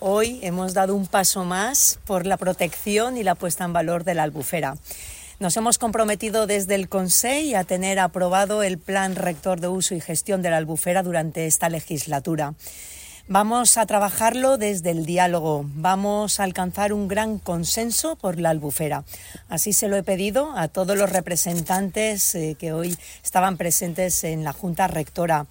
Hoy hemos dado un paso más por la protección y la puesta en valor de la albufera. Nos hemos comprometido desde el Consejo a tener aprobado el Plan Rector de Uso y Gestión de la Albufera durante esta legislatura. Vamos a trabajarlo desde el diálogo, vamos a alcanzar un gran consenso por la albufera. Así se lo he pedido a todos los representantes eh, que hoy estaban presentes en la Junta Rectora,